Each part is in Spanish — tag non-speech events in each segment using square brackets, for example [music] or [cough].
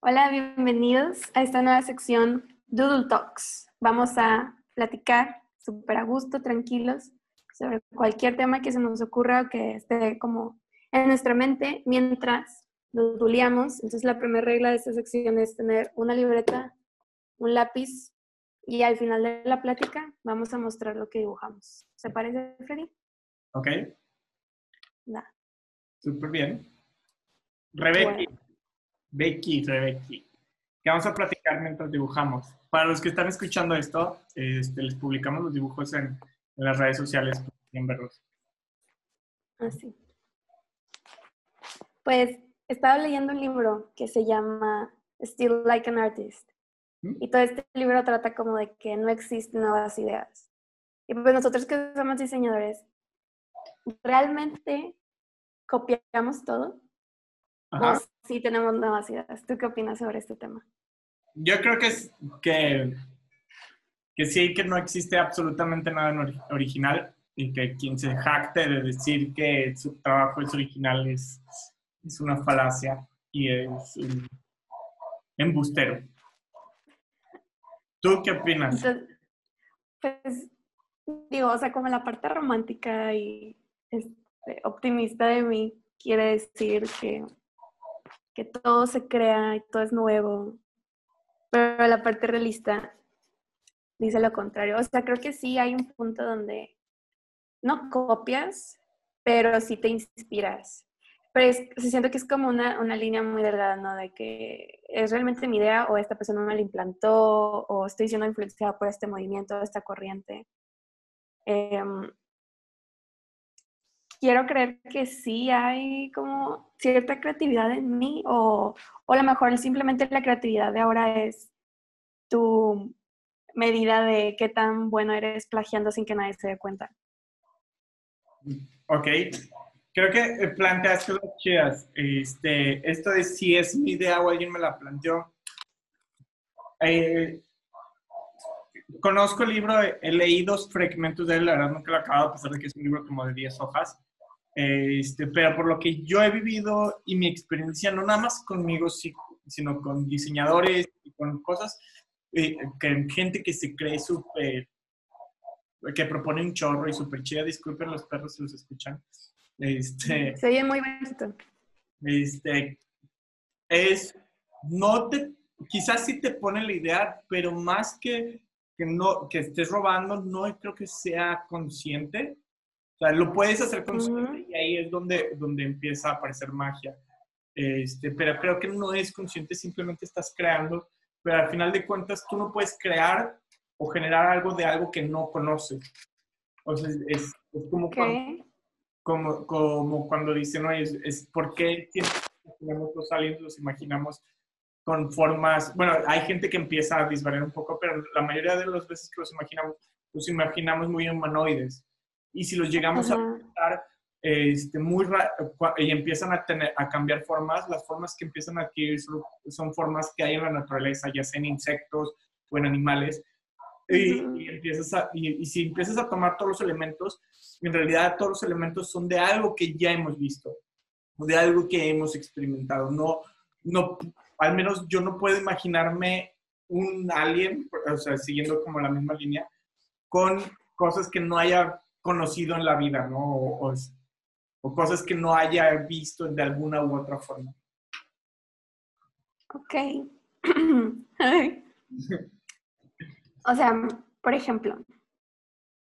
Hola, bienvenidos a esta nueva sección Doodle Talks. Vamos a platicar súper a gusto, tranquilos, sobre cualquier tema que se nos ocurra o que esté como en nuestra mente mientras doodleamos. Entonces, la primera regla de esta sección es tener una libreta, un lápiz y al final de la plática vamos a mostrar lo que dibujamos. ¿Se parece, Freddy? Ok. Súper bien. Rebecky. Becky, Rebecky. Que vamos a platicar mientras dibujamos. Para los que están escuchando esto, este, les publicamos los dibujos en, en las redes sociales en verlos. Así. Pues estaba leyendo un libro que se llama Still Like an Artist. ¿Mm? Y todo este libro trata como de que no existen nuevas ideas. Y pues nosotros que somos diseñadores, ¿realmente copiamos todo? Ajá. ¿O sí tenemos nuevas ideas? ¿Tú qué opinas sobre este tema? Yo creo que es que, que sí, que no existe absolutamente nada original y que quien se jacte de decir que su trabajo es original es, es una falacia y es un embustero. ¿Tú qué opinas? Entonces, pues, digo, o sea, como la parte romántica y este, optimista de mí quiere decir que, que todo se crea y todo es nuevo, pero la parte realista dice lo contrario. O sea, creo que sí hay un punto donde no copias, pero sí te inspiras. Pero es, se siento que es como una, una línea muy delgada, ¿no? De que es realmente mi idea o esta persona me la implantó o estoy siendo influenciada por este movimiento, esta corriente. Em, quiero creer que sí hay como cierta creatividad en mí o, o a lo mejor simplemente la creatividad de ahora es tu medida de qué tan bueno eres plagiando sin que nadie se dé cuenta. Ok. Creo que eh, planteaste dos chidas. Este, esto de si es mi idea o alguien me la planteó. Eh, conozco el libro, he leído fragmentos de él, la verdad nunca lo he acabado, a pesar de que es un libro como de 10 hojas. Este, pero por lo que yo he vivido y mi experiencia, no nada más conmigo, sino con diseñadores y con cosas, eh, que gente que se cree súper, que propone un chorro y súper chida, disculpen los perros si los escuchan. Este, Se oye muy bonito. este, es, no te, quizás sí te pone la idea, pero más que, que no, que estés robando, no creo que sea consciente. O sea, lo puedes hacer consciente Ujú. y ahí es donde, donde empieza a aparecer magia. Este, pero creo que no es consciente, simplemente estás creando, pero al final de cuentas tú no puedes crear o generar algo de algo que no conoces. O sea, es, es como cuando como, como cuando dicen, oye, es, es por qué imaginamos los aliens, los imaginamos con formas, bueno, hay gente que empieza a disvariar un poco, pero la mayoría de las veces que los imaginamos, los imaginamos muy humanoides. Y si los llegamos a pensar este, muy y empiezan a, tener, a cambiar formas, las formas que empiezan a adquirir son, son formas que hay en la naturaleza, ya sea en insectos o en animales. Y, y empiezas a, y, y si empiezas a tomar todos los elementos, en realidad todos los elementos son de algo que ya hemos visto, de algo que hemos experimentado. No, no, al menos yo no puedo imaginarme un alien, o sea, siguiendo como la misma línea, con cosas que no haya conocido en la vida, ¿no? O, o- o cosas que no haya visto de alguna u otra forma. Ok. [clears throat] o sea, por ejemplo,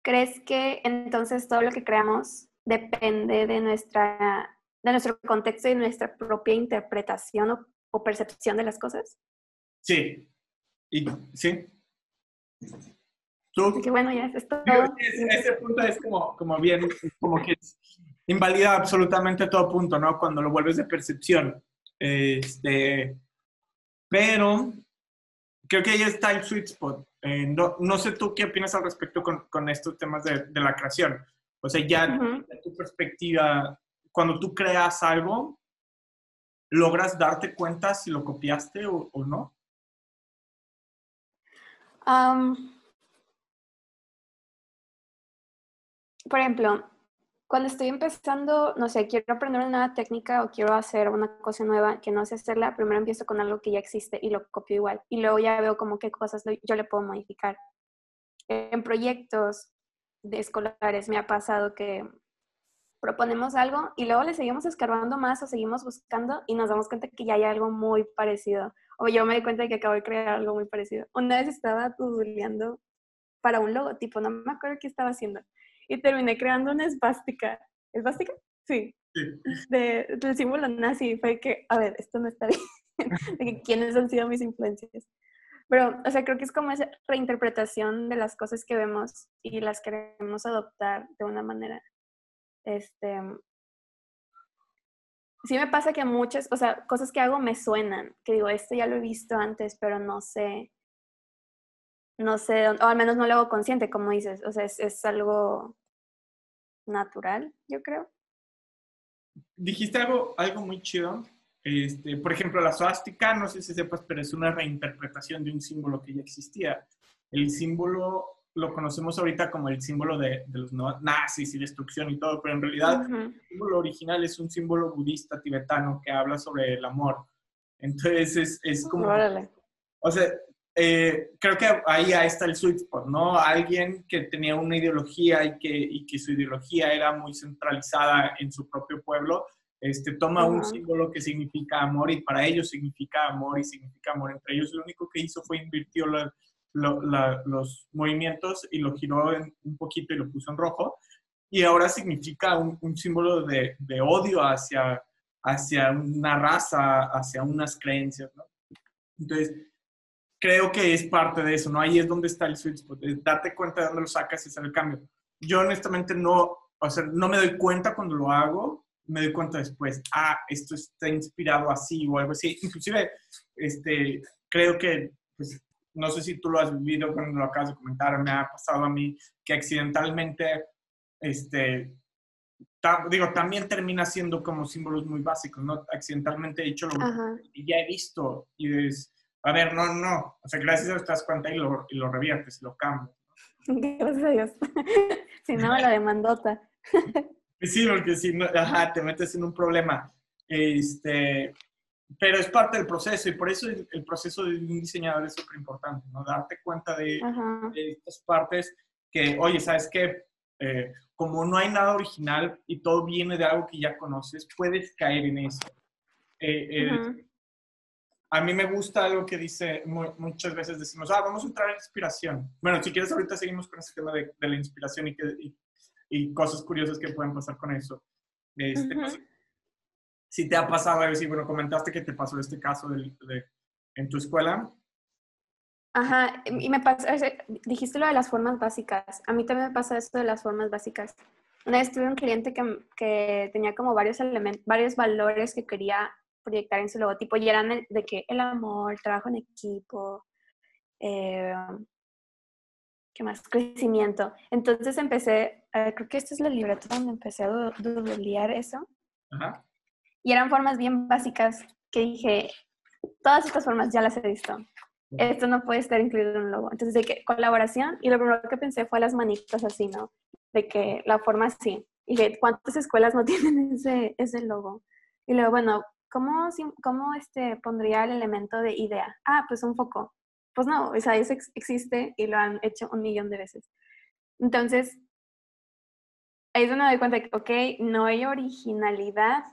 ¿crees que entonces todo lo que creamos depende de nuestra de nuestro contexto y nuestra propia interpretación o, o percepción de las cosas? Sí. Y, sí. ¿Tú, Así que bueno, ya es todo. Ese, ese punto es como, como bien, como que invalida absolutamente todo punto, ¿no? Cuando lo vuelves de percepción. Este, pero creo que ahí está el sweet spot. Eh, no, no sé tú qué opinas al respecto con, con estos temas de, de la creación. O sea, ya Ujú. de tu perspectiva, cuando tú creas algo, ¿logras darte cuenta si lo copiaste o, o no? Am, por ejemplo, cuando estoy empezando, no sé, quiero aprender una nueva técnica o quiero hacer una cosa nueva que no sé hacerla, primero empiezo con algo que ya existe y lo copio igual. Y luego ya veo como qué cosas yo le puedo modificar. En proyectos de escolares me ha pasado que proponemos algo y luego le seguimos escarbando más o seguimos buscando y nos damos cuenta que ya hay algo muy parecido. O yo me di cuenta de que acabo de crear algo muy parecido. Una vez estaba tuduleando para un logotipo, no me acuerdo qué estaba haciendo y terminé creando una esvástica. ¿Esvástica? Sí. sí. De, del símbolo nazi. Fue que, a ver, esto no está bien. [laughs] de que quiénes han sido mis influencias. Pero, o sea, creo que es como esa reinterpretación de las cosas que vemos y las queremos adoptar de una manera. Este. Sí me pasa que muchas, o sea, cosas que hago me suenan, que digo, esto ya lo he visto antes, pero no sé, no sé, o al menos no lo hago consciente, como dices, o sea, es, algo natural, yo creo. Dijiste algo, algo muy chido. Este, por ejemplo, la suástica, no sé si sepas, pero es una reinterpretación de un símbolo que ya existía. El símbolo lo conocemos ahorita como el símbolo de, los nazis y destrucción y todo, pero en realidad el símbolo original es un símbolo budista tibetano que habla sobre el amor. Entonces es, es como... O sea, eh, creo que ahí, está el sweet spot, ¿no? Alguien que tenía una ideología y que, y que su ideología era muy centralizada en su propio pueblo, este, toma un símbolo que significa amor y para ellos significa amor y significa amor entre ellos. Lo único que hizo fue invirtió los movimientos y lo giró un poquito y lo puso en rojo. Y ahora significa un, un símbolo de, de, odio hacia, hacia una raza, hacia unas creencias, ¿no? Entonces, creo que es parte de eso, ¿no? Ahí es donde está el sweet spot, darte cuenta de dónde lo sacas y hacer el cambio. Yo honestamente no, o sea, no me doy cuenta cuando lo hago, me doy cuenta después, ah, esto está inspirado así o algo así. Inclusive, este, creo que, pues, no sé si tú lo has vivido cuando lo acabas de comentar, me ha pasado a mí que accidentalmente, este, digo, también termina siendo como símbolos muy básicos, ¿no? Accidentalmente he hecho lo que ya he visto y es a ver, no, no. O sea, gracias a Dios te das cuenta y lo, y lo reviertes, lo cambias. Gracias a Dios. [laughs] si no, la demandota. sí, porque si no, ajá, te metes en un problema. Este, pero es parte del proceso y por eso el, proceso de un diseñador es súper importante, ¿no? Darte cuenta de, estas partes que, oye, ¿sabes qué? Eh, como no hay nada original y todo viene de algo que ya conoces, puedes caer en eso. Eh, eh a mí me gusta algo que dice, muchas veces decimos, ah, vamos a entrar en inspiración. Bueno, si quieres ahorita seguimos con ese tema de, la inspiración y, que, y, cosas curiosas que pueden pasar con eso. Este, Si te ha pasado algo así, bueno, comentaste que te pasó este caso de, en tu escuela. Ajá, y me pasa, dijiste lo de las formas básicas. A mí también me pasa esto de las formas básicas. Una vez tuve un cliente que, que tenía como varios elementos, varios valores que quería proyectar en su logotipo y eran de que el amor, el trabajo en equipo, eh, ¿qué más? Crecimiento. Entonces empecé, creo que esta es la libreta donde empecé a doublear eso. Y eran formas bien básicas que dije, todas estas formas ya las he visto. Esto no puede estar incluido en un logo. Entonces, de que colaboración, y lo primero que pensé fue las manitas así, ¿no? De que la forma así. Y dije, ¿cuántas escuelas no [laughs] tienen ese, ese logo? Y luego, bueno, ¿cómo, cómo este, pondría el elemento de idea? Ah, pues un foco. Pues no, o sea, eso existe y lo han hecho un millón de veces. Entonces, ahí es donde me doy cuenta que, ok, no hay originalidad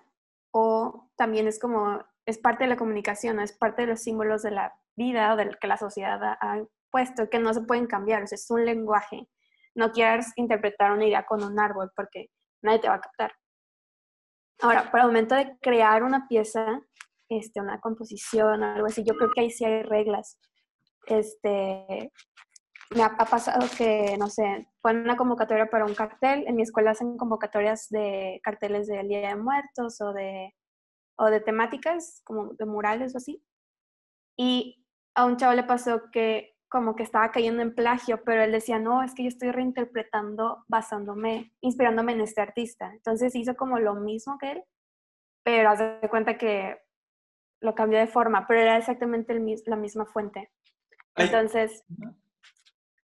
o también es como, es parte de la comunicación, es parte de los símbolos de la vida o del que la sociedad ha puesto, que no se pueden cambiar, o sea, es un lenguaje. No quieras interpretar una idea con un árbol porque nadie te va a captar. Ahora, para el momento de crear una pieza, este, una composición, algo así, yo creo que ahí sí hay reglas. Este, me ha, pasado que, no sé, fue una convocatoria para un cartel. En mi escuela hacen convocatorias de carteles del Día de Muertos o de, o de temáticas, como de murales o así. Y a un chavo le pasó que como que estaba cayendo en plagio, pero él decía, no, es que yo estoy reinterpretando basándome, inspirándome en este artista. Entonces hizo como lo mismo que él, pero hace cuenta que lo cambió de forma, pero era exactamente el, la misma fuente. Entonces...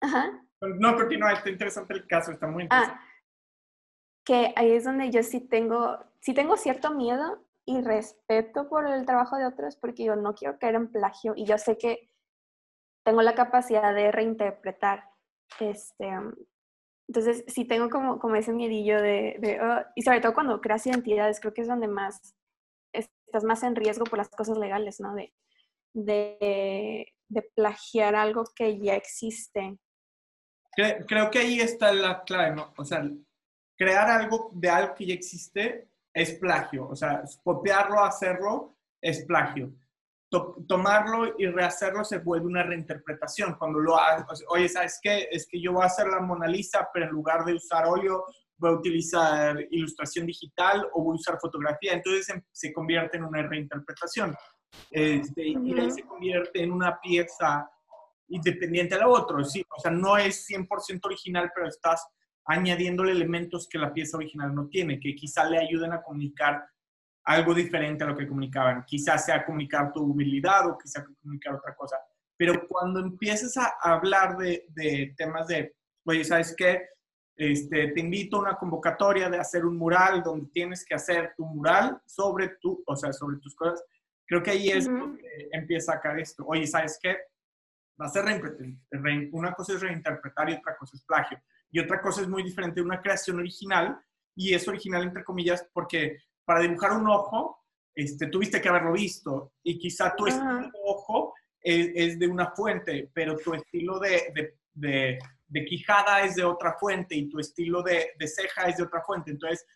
Ajá. No, continúa, está interesante el caso, está muy ah, interesante. que ahí es donde yo sí tengo, sí tengo cierto miedo y respeto por el trabajo de otros porque yo no quiero caer en plagio y yo sé que tengo la capacidad de reinterpretar. Este, entonces, sí tengo como, como ese miedillo de, oh, y sobre todo cuando creas identidades, creo que es donde más estás más en riesgo por las cosas legales, ¿no? De, de plagiar algo que ya existe. Creo, que ahí está la clave, ¿no? O sea, crear algo de algo que ya existe es plagio. O sea, copiarlo, hacerlo es plagio. Tomarlo y rehacerlo se vuelve una reinterpretación. Cuando lo haces, oye, ¿sabes qué? Es que yo voy a hacer la Mona Lisa, pero en lugar de usar óleo, voy a utilizar ilustración digital o voy a usar fotografía. Entonces se convierte en una reinterpretación. Este, Y ahí se convierte en una pieza independiente a la otra. Sí, o sea, no es 100% original, pero estás añadiéndole elementos que la pieza original no tiene, que quizá le ayuden a comunicar algo diferente a lo que comunicaban. Quizás sea comunicar tu habilidad o quizá comunicar otra cosa. Pero cuando empiezas a hablar de, de temas de, oye, ¿sabes qué? Este, te invito a una convocatoria de hacer un mural donde tienes que hacer tu mural sobre tu, o sea, sobre tus cosas. Creo que ahí es donde empieza a caer esto. Oye, ¿sabes qué? Va a ser una cosa es reinterpretar y otra cosa es plagio. Y otra cosa es muy diferente de una creación original y es original entre comillas porque para dibujar un ojo este, tuviste que haberlo visto y quizá tu estilo de ojo es, de una fuente, pero tu estilo de, de, de, quijada es de otra fuente y tu estilo de, ceja es de otra fuente. Entonces,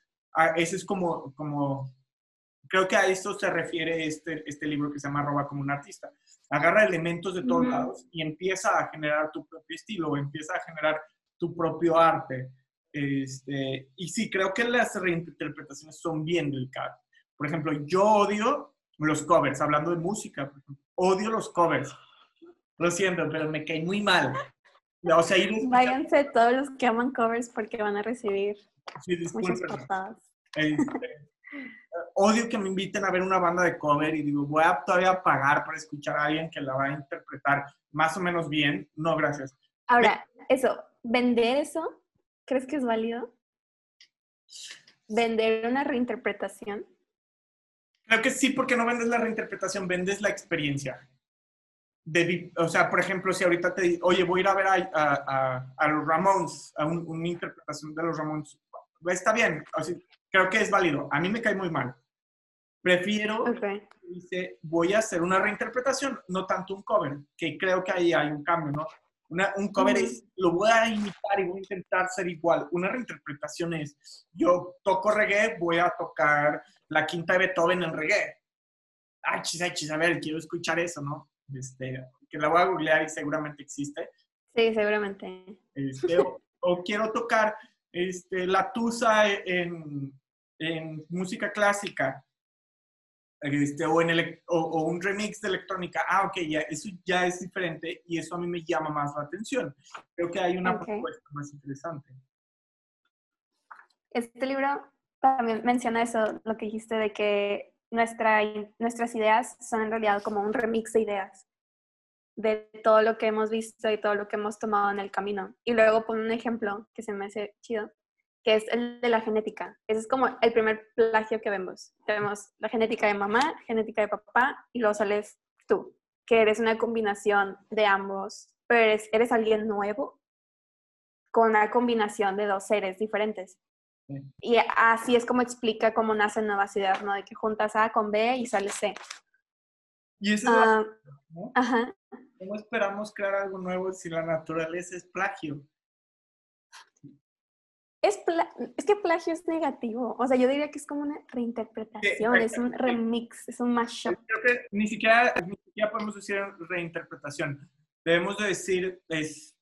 ese es como, como creo que a esto se refiere este, este libro que se llama Roba como un artista. Agarra elementos de todos lados y empieza a generar tu propio estilo, empieza a generar tu propio arte. Este, y sí, creo que las reinterpretaciones son bien delicadas. Por ejemplo, yo odio los covers, hablando de música, odio los covers. Lo siento, pero me cae muy mal. O sea, Váyanse todos los que aman covers porque van a recibir sí, muchas patadas. Este, odio que me inviten a ver una banda de cover y digo, voy a todavía pagar para escuchar a alguien que la va a interpretar más o menos bien. No, gracias. Ahora, eso, vender eso, ¿crees que es válido? ¿Vender una reinterpretación? Creo que sí, porque no vendes la reinterpretación, vendes la experiencia. De, o sea, por ejemplo, si ahorita te digo, oye, voy a ir a ver a, a, los Ramones, a una interpretación de los Ramones, está bien, creo que es válido. A mí me cae muy mal. Prefiero, dice, voy a hacer una reinterpretación, no tanto un cover, que creo que ahí hay un cambio, ¿no? Un cover es, lo voy a imitar y voy a intentar ser igual. Una reinterpretación es, yo toco reggae, voy a tocar la quinta de Beethoven en reggae. Ay, chis, ay, chis, a ver, quiero escuchar eso, ¿no? Este, que la voy a googlear y seguramente existe. Sí, seguramente. Este, o, [laughs] quiero tocar este, la tusa en, en música clásica este, o, en o, un remix de electrónica, ah, ok, ya, eso ya es diferente y eso a mí me llama más la atención. Creo que hay una propuesta más interesante. Este libro también menciona eso, lo que dijiste de que nuestra, nuestras ideas son en realidad como un remix de ideas de todo lo que hemos visto y todo lo que hemos tomado en el camino. Y luego pone un ejemplo que se me hace chido, que es el de la genética. Ese es como el primer plagio que vemos. Tenemos la genética de mamá, genética de papá y luego sales tú, que eres una combinación de ambos, pero eres, eres alguien nuevo con una combinación de dos seres diferentes. Y así es como explica cómo nacen nuevas ideas, ¿no? De que juntas A con B y sale C. Y eso ah, ¿no? Ajá. ¿Cómo esperamos crear algo nuevo si la naturaleza es plagio? Es, es que plagio es negativo. O sea, yo diría que es como una reinterpretación, es un remix, es un mashup. Creo que ni siquiera, ni siquiera podemos decir reinterpretación. Debemos de decir, es...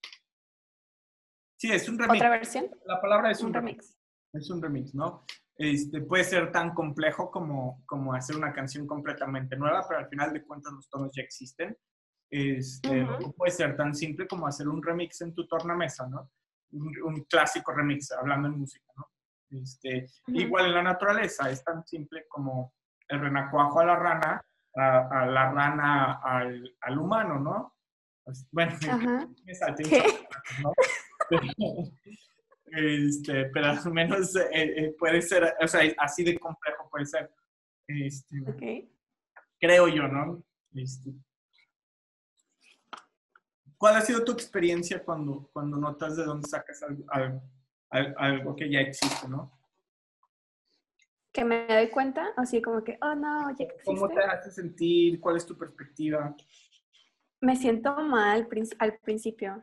Sí, es un remix. ¿Otra versión? La palabra es un, remix. Es un remix, ¿no? Este, puede ser tan complejo como, como hacer una canción completamente nueva, pero al final de cuentas los tonos ya existen. Este, Puede ser tan simple como hacer un remix en tu tornamesa, ¿no? Un, clásico remix, hablando en música, ¿no? Este, Igual en la naturaleza, es tan simple como el renacuajo a la rana, a, la rana al, al, humano, ¿no? Pues, bueno, [laughs] me salté ¿no? [laughs] este, pero al menos eh, eh, puede ser, o sea, así de complejo puede ser. Este, creo yo, ¿no? Este, ¿Cuál ha sido tu experiencia cuando, cuando notas de dónde sacas algo, algo, al- algo que ya existe, ¿no? Que me doy cuenta, así como que, oh no, ya ¿Cómo existe. te hace sentir? ¿Cuál es tu perspectiva? Me siento mal al principio.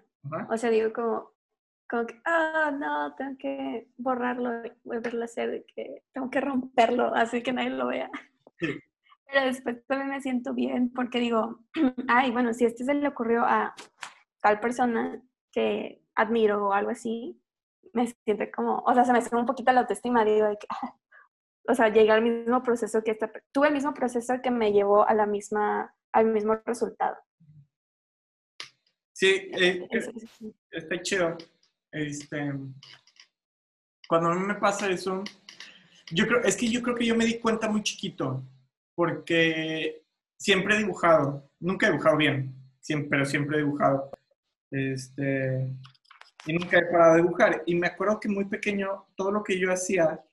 O sea, digo como, como que, ah, no, tengo que borrarlo y volverlo a hacer, que tengo que romperlo, así que nadie lo vea. Sí. Pero después también me siento bien porque digo, [clears throat] ay, bueno, si este se le ocurrió a tal persona que admiro o algo así, me siento como, o sea, se me sube un poquito la autoestima, digo, de que, [laughs] o sea, llegué al mismo proceso que esta, tuve el mismo proceso que me llevó a la misma, al mismo resultado. Sí, eh, Eso- eso sí. está chido. Este, cuando a mí me pasa eso, yo creo, es que yo creo que yo me di cuenta muy chiquito, porque siempre he dibujado, nunca he dibujado bien, siempre, pero siempre he dibujado. Este, y nunca he parado de dibujar. Y me acuerdo que muy pequeño, todo lo que yo hacía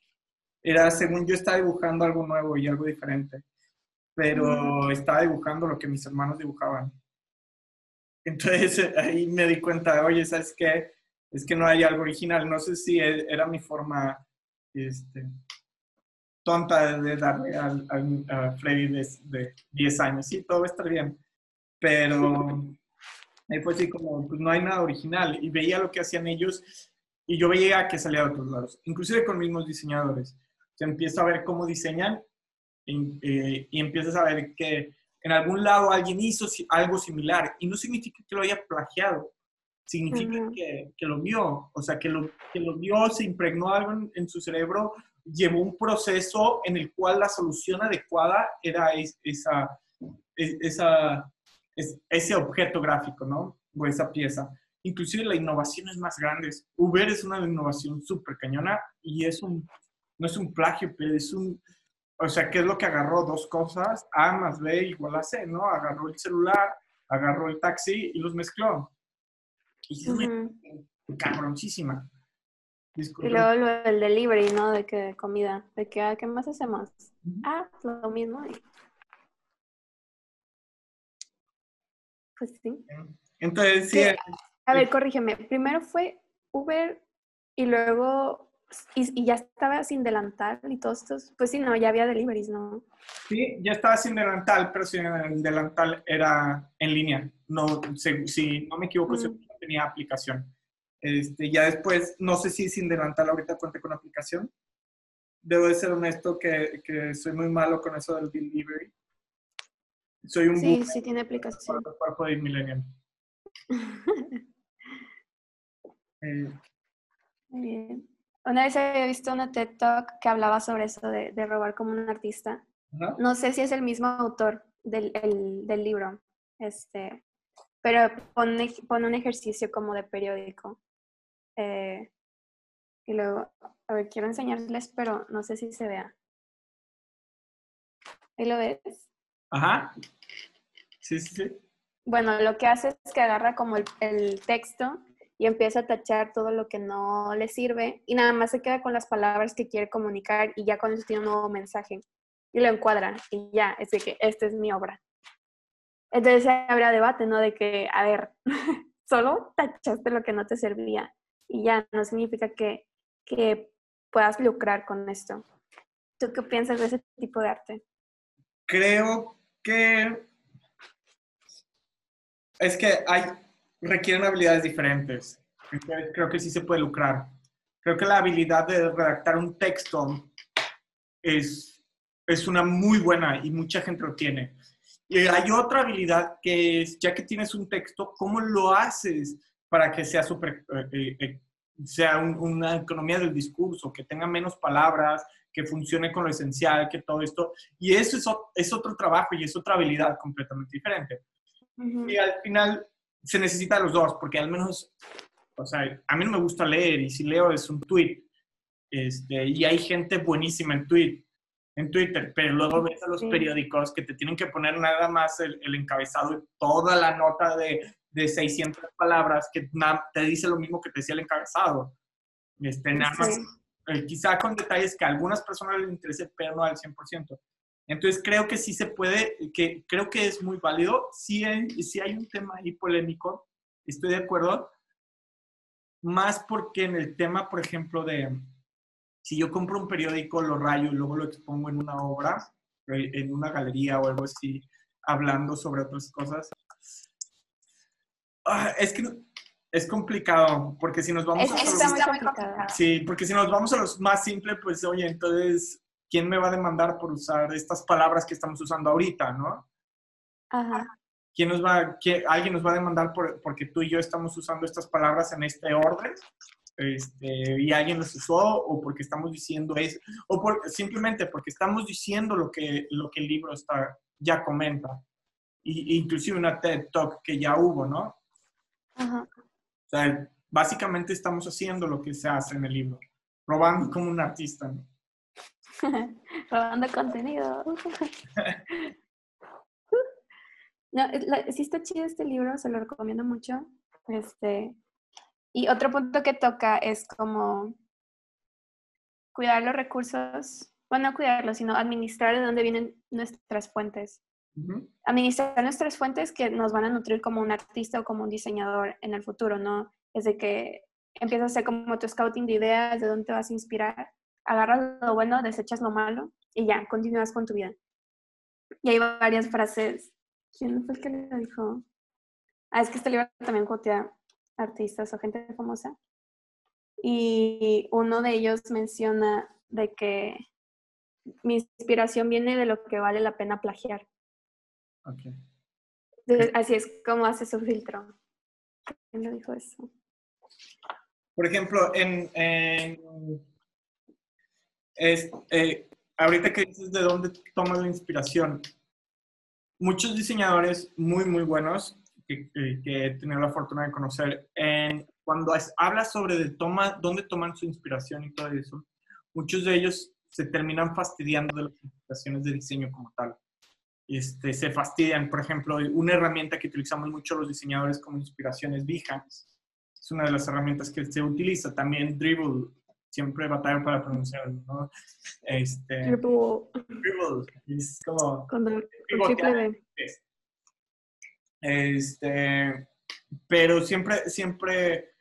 era según yo estaba dibujando algo nuevo y algo diferente, pero estaba dibujando lo que mis hermanos dibujaban. Entonces [laughs] ahí me di cuenta, oye, ¿sabes qué? Es que no hay algo original. No sé si e- era mi forma este, tonta de darle al, al- a Freddy de, de 10 años. Sí, todo va a estar bien. Pero ahí fue así como, pues no hay nada original. Y veía lo que hacían ellos y yo veía que salía de otros lados, inclusive con mismos diseñadores. Se empieza a ver cómo diseñan y, eh, y empiezas a ver que en algún lado alguien hizo algo similar y no significa que lo haya plagiado, significa Ujú. que, que lo vio, o sea, que lo, que lo vio, se impregnó algo en, en su cerebro, llevó un proceso en el cual la solución adecuada era es- esa, es- esa, es- ese objeto gráfico, ¿no? O esa pieza. Inclusive la innovación es más grande. Uber es una innovación súper cañona y es un, no es un plagio, pero es un, o sea, ¿qué es lo que agarró? Dos cosas, A más B igual a C, ¿no? Agarró el celular, agarró el taxi y los mezcló. Y es una Ujú. cabroncísima. Y luego lo del delivery, ¿no? De que comida, de que, ah, ¿qué más hacemos? Ah, lo mismo. Pues sí. Entonces, sí, ¿Qué? A ver, corrígeme. Primero fue Uber y luego, y, y ya estaba sin delantal y todos estos, pues sí, no, ya había deliveries, ¿no? sí, ya estaba sin delantal, pero sin el delantal era en línea. No, si, si no me equivoco, seguro tenía aplicación. Este, ya después, no sé si sin delantal ahorita cuenta con aplicación. Debo de ser honesto que, que soy muy malo con eso del delivery. Soy un Sí, sí tiene aplicación. por el cuerpo de millennial. [laughs] Eh, Muy bien. Una vez había visto una TED Talk que hablaba sobre eso de, de robar como un artista. No sé si es el mismo autor del, el- del libro, este, pero pone, pone un ejercicio como de periódico. Eh, y luego, a ver, quiero enseñarles, pero no sé si se vea. ¿Ahí lo ves? Ajá. Sí, sí, sí. Bueno, lo que hace es que agarra como el, el texto y empieza a tachar todo lo que no le sirve y nada más se queda con las palabras que quiere comunicar y ya con eso tiene un nuevo mensaje y lo encuadra y ya, es de que esta es mi obra. Entonces habrá debate, ¿no? De que, a ver, [laughs] solo tachaste lo que no te servía y ya no significa que, que puedas lucrar con esto. ¿Tú qué piensas de ese tipo de arte? Creo que es que hay requieren habilidades diferentes. Creo que sí se puede lucrar. Creo que la habilidad de redactar un texto es, es una muy buena y mucha gente lo tiene. Y hay otra habilidad que es, ya que tienes un texto, ¿cómo lo haces para que sea, super, eh, eh, sea un- una economía del discurso, que tenga menos palabras, que funcione con lo esencial, que todo esto? Y eso es, es otro trabajo y es otra habilidad completamente diferente. Ujú. Y al final se necesita los dos, porque al menos, o sea, a mí no me gusta leer y si leo es un tweet. Este, y hay gente buenísima en tweet, en Twitter, pero luego ves a los Sí. periódicos que te tienen que poner nada más el, el encabezado y toda la nota de, de 600 palabras que te dice lo mismo que te decía el encabezado. Este, nada más, eh, quizá con detalles que a algunas personas les interese, pero no al 100%. Entonces creo que sí se puede, que creo que es muy válido. Si hay, si hay un tema ahí polémico, estoy de acuerdo. Más porque en el tema, por ejemplo, de si yo compro un periódico, lo rayo y luego lo expongo en una obra, eh, en una galería o algo así, hablando sobre otras cosas. Ah, es que es complicado, porque si nos vamos a los, Sí, porque si nos vamos a los más simples, pues oye, entonces, ¿quién me va a demandar por usar estas palabras que estamos usando ahorita, no? Ajá. ¿Quién nos va, alguien nos va a demandar por, porque tú y yo estamos usando estas palabras en este orden? Este, y alguien las usó o porque estamos diciendo eso, o por, simplemente porque estamos diciendo lo que, lo que el libro está, ya comenta. Y, inclusive una TED Talk que ya hubo, ¿no? Ajá. O sea, básicamente estamos haciendo lo que se hace en el libro, robando como un artista, ¿no? [laughs] robando contenido. [laughs] no, sí está chido este libro, se lo recomiendo mucho. Este, y otro punto que toca es como cuidar los recursos, bueno, no cuidarlos, sino administrar de dónde vienen nuestras fuentes. Administrar nuestras fuentes que nos van a nutrir como un artista o como un diseñador en el futuro, ¿no? Es de que empiezas a hacer como tu scouting de ideas, de dónde te vas a inspirar, agarras lo bueno, desechas lo malo y ya, continúas con tu vida. Y hay varias frases. ¿Quién fue el que le dijo? Ah, es que este libro también cotea artistas o gente famosa. Y uno de ellos menciona de que mi inspiración viene de lo que vale la pena plagiar. Así es como hace su filtro. ¿Quién lo dijo eso? Por ejemplo, en, es, eh, ahorita que dices de dónde tomas la inspiración, muchos diseñadores muy, muy buenos que, he tenido la fortuna de conocer, en, cuando habla sobre de toma, dónde toman su inspiración y todo eso, muchos de ellos se terminan fastidiando de las inspiraciones de diseño como tal. Este, se fastidian, por ejemplo, una herramienta que utilizamos mucho los diseñadores como inspiración es Behance. Es una de las herramientas que se utiliza. También Dribble, siempre batalla para pronunciarlo, ¿no? Este, Dribble. Dribble. Es como... Cuando, este, pero siempre, siempre,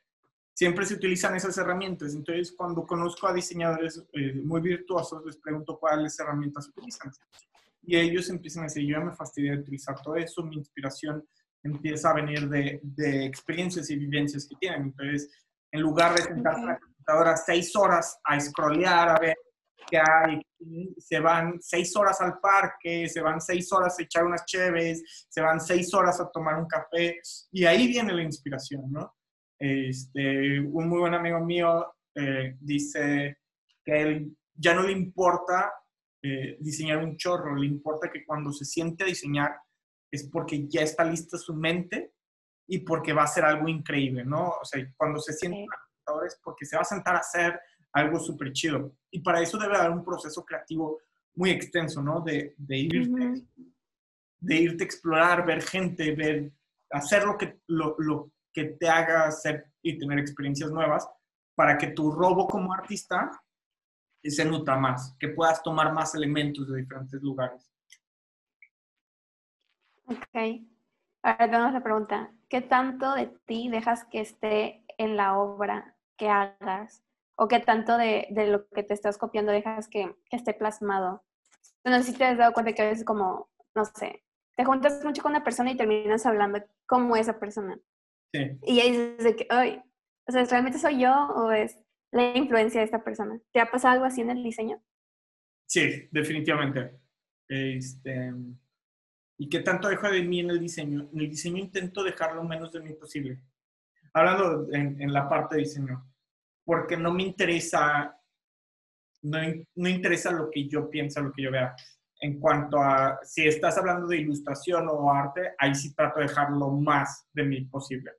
siempre se utilizan esas herramientas. Entonces, cuando conozco a diseñadores eh, muy virtuosos, les pregunto cuáles herramientas utilizan. Y ellos empiezan a decir, yo ya me fastidié de utilizar todo eso, mi inspiración empieza a venir de, de experiencias y vivencias que tienen. Entonces, en lugar de sentarse en la computadora seis horas a scrollear, a ver que hay, se van seis horas al parque, se van seis horas a echar unas cheves, se van seis horas a tomar un café, y ahí viene la inspiración, ¿no? Este, un muy buen amigo mío eh, dice que él ya no le importa eh, diseñar un chorro, le importa que cuando se siente a diseñar es porque ya está lista su mente y porque va a ser algo increíble, ¿no? O sea, cuando se siente es porque se va a sentar a hacer algo súper chido. Y para eso debe haber un proceso creativo muy extenso, ¿no? De, de irte, de irte a explorar, ver gente, ver, hacer lo que, lo, lo que te haga hacer y tener experiencias nuevas para que tu robo como artista se nutra más, que puedas tomar más elementos de diferentes lugares. Ok. Ahora tenemos la pregunta. ¿Qué tanto de ti dejas que esté en la obra que hagas? o qué tanto de, de, lo que te estás copiando dejas que, que, esté plasmado. No sé si te has dado cuenta que a veces como, no sé, te juntas mucho con una persona y terminas hablando como esa persona. Sí. Y ahí dices de que, ay, o sea, ¿realmente soy yo o es la influencia de esta persona? ¿Te ha pasado algo así en el diseño? Sí, definitivamente. Este, ¿Y qué tanto dejo de mí en el diseño? En el diseño intento dejar lo menos de mí posible. Hablando en, la parte de diseño porque no me interesa, no, no interesa lo que yo pienso, lo que yo vea. En cuanto a, si estás hablando de ilustración o arte, ahí sí trato de dejar lo más de mí posible.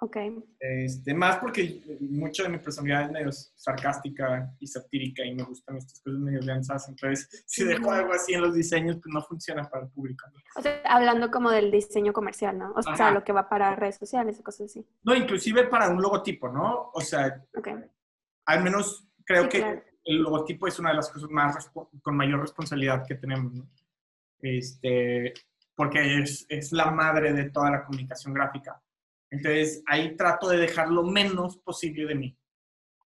Ok. Este, más porque mucho de mi personalidad es medio sarcástica y satírica y me gustan estas cosas medio densas. Entonces, si dejo algo así en los diseños, pues no funciona para el público. O sea, hablando como del diseño comercial, ¿no? O sea, lo que va para redes sociales o cosas así. No, inclusive para un logotipo, ¿no? O sea, al menos creo Sí, que claro. el logotipo es una de las cosas más con mayor responsabilidad que tenemos, ¿no? Este, porque es, es la madre de toda la comunicación gráfica. Entonces, ahí trato de dejar lo menos posible de mí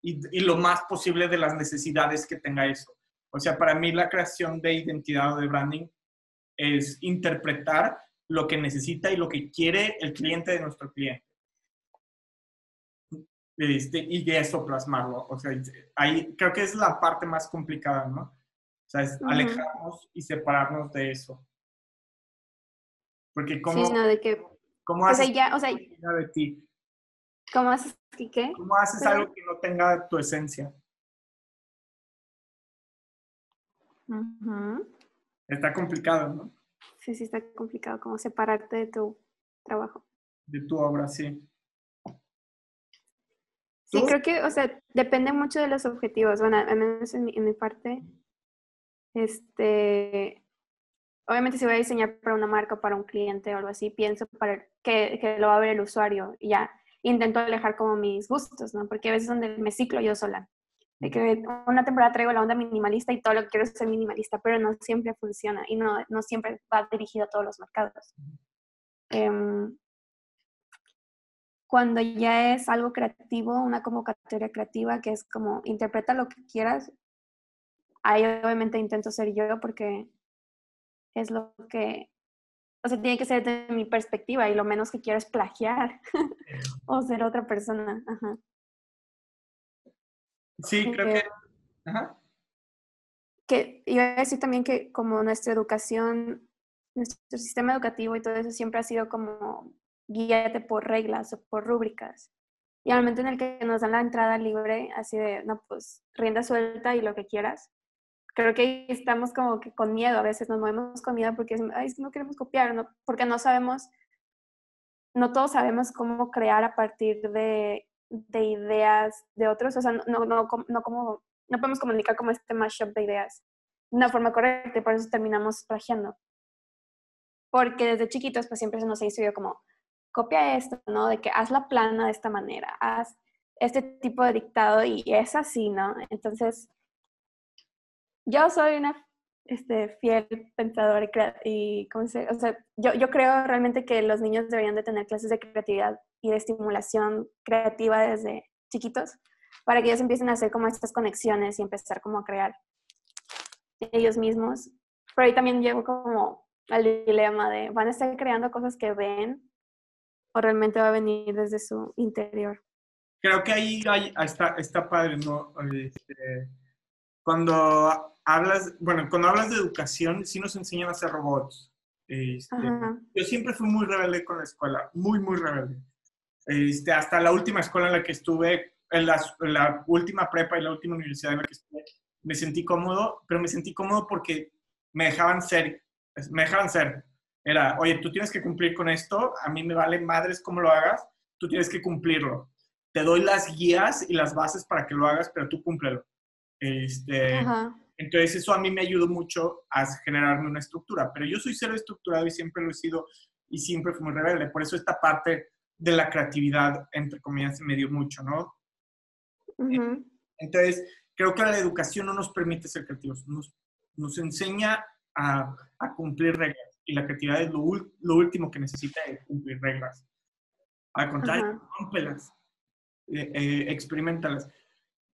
y, y lo más posible de las necesidades que tenga eso. O sea, para mí la creación de identidad o de branding es interpretar lo que necesita y lo que quiere el cliente de nuestro cliente. Este, y de eso plasmarlo. O sea, ahí creo que es la parte más complicada, ¿no? O sea, es alejarnos y separarnos de eso. Porque cómo, Sí, no, de que, cómo o haces sea, ya, o sea, de ti, ¿cómo haces qué? cómo haces Pero- algo que no tenga tu esencia. Está complicado, ¿no? Sí, sí, está complicado como separarte de tu trabajo. De tu obra, sí. Sí, creo que, o sea, depende mucho de los objetivos. Bueno, al menos en mi, en mi parte, este, obviamente si voy a diseñar para una marca para un cliente o algo así, pienso para que, que lo va a ver el usuario y ya intento alejar como mis gustos, ¿no? Porque a veces donde me ciclo yo sola. De que una temporada traigo la onda minimalista y todo lo que quiero es ser minimalista, pero no siempre funciona y no, no siempre va dirigido a todos los mercados. Em, cuando ya es algo creativo, una convocatoria creativa que es como interpreta lo que quieras, ahí obviamente intento ser yo porque es lo que, o sea, tiene que ser de mi perspectiva y lo menos que quiero es plagiar [laughs] o ser otra persona. Ajá. Sí, creo que... Ajá. que iba a decir también que como nuestra educación, nuestro sistema educativo y todo eso siempre ha sido como guíate por reglas o por rúbricas. Y al momento en el que nos dan la entrada libre, así de, no, pues rienda suelta y lo que quieras, creo que estamos como que con miedo, a veces nos movemos con miedo porque Ay, no queremos copiar, ¿no? porque no sabemos, no todos sabemos cómo crear a partir de, de ideas de otros, o sea, no, no, no como, no podemos comunicar como este mashup de ideas de una forma correcta y por eso terminamos plagiando. Porque desde chiquitos pues siempre se nos ha instruido como, copia esto, ¿no? De que haz la plana de esta manera, haz este tipo de dictado y es así, ¿no? Entonces, yo soy una este, fiel pensadora y, y ¿cómo se, o sea, yo, yo creo realmente que los niños deberían de tener clases de creatividad y de estimulación creativa desde chiquitos para que ellos empiecen a hacer como estas conexiones y empezar como a crear ellos mismos. Pero ahí también llego como al dilema de, ¿van a estar creando cosas que ven o realmente va a venir desde su interior? Creo que ahí está, está padre, ¿no? Este, cuando hablas, bueno, cuando hablas de educación, sí nos enseñan a hacer robots. Este, yo siempre fui muy rebelde con la escuela, muy, muy rebelde. Este, hasta la última escuela en la que estuve, en la, en la última prepa y la última universidad en la que estuve, me sentí cómodo, pero me sentí cómodo porque me dejaban ser, me dejaban ser. Era, oye, tú tienes que cumplir con esto, a mí me vale madres cómo lo hagas, tú tienes que cumplirlo. Te doy las guías y las bases para que lo hagas, pero tú cúmplelo. Este, Ajá. entonces eso a mí me ayudó mucho a generarme una estructura, pero yo soy cero estructurado y siempre lo he sido y siempre fui muy rebelde. Por eso esta parte de la creatividad, entre comillas, se me dio mucho, ¿no? Ujú. Entonces, creo que la educación no nos permite ser creativos, nos, nos enseña a, a cumplir reglas y la creatividad es lo, último que necesita es cumplir reglas. Al contrario, rómpelas, eh, eh, experimentalas.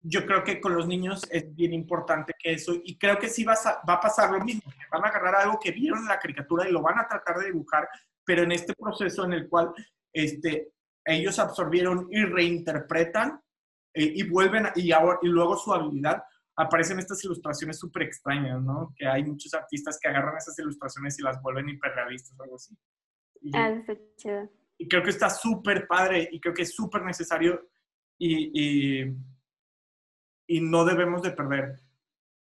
Yo creo que con los niños es bien importante que eso, y creo que sí vas a- va a pasar lo mismo, que van a agarrar algo que vieron en la caricatura y lo van a tratar de dibujar, pero en este proceso en el cual este, ellos absorbieron y reinterpretan eh, y vuelven, a- y, ahora, y luego su habilidad, aparecen estas ilustraciones súper extrañas, ¿no? Que hay muchos artistas que agarran esas ilustraciones y las vuelven hiperrealistas o algo así. Y, Ah, chido. y creo que está súper padre y creo que es súper necesario y, y, y no debemos de perder.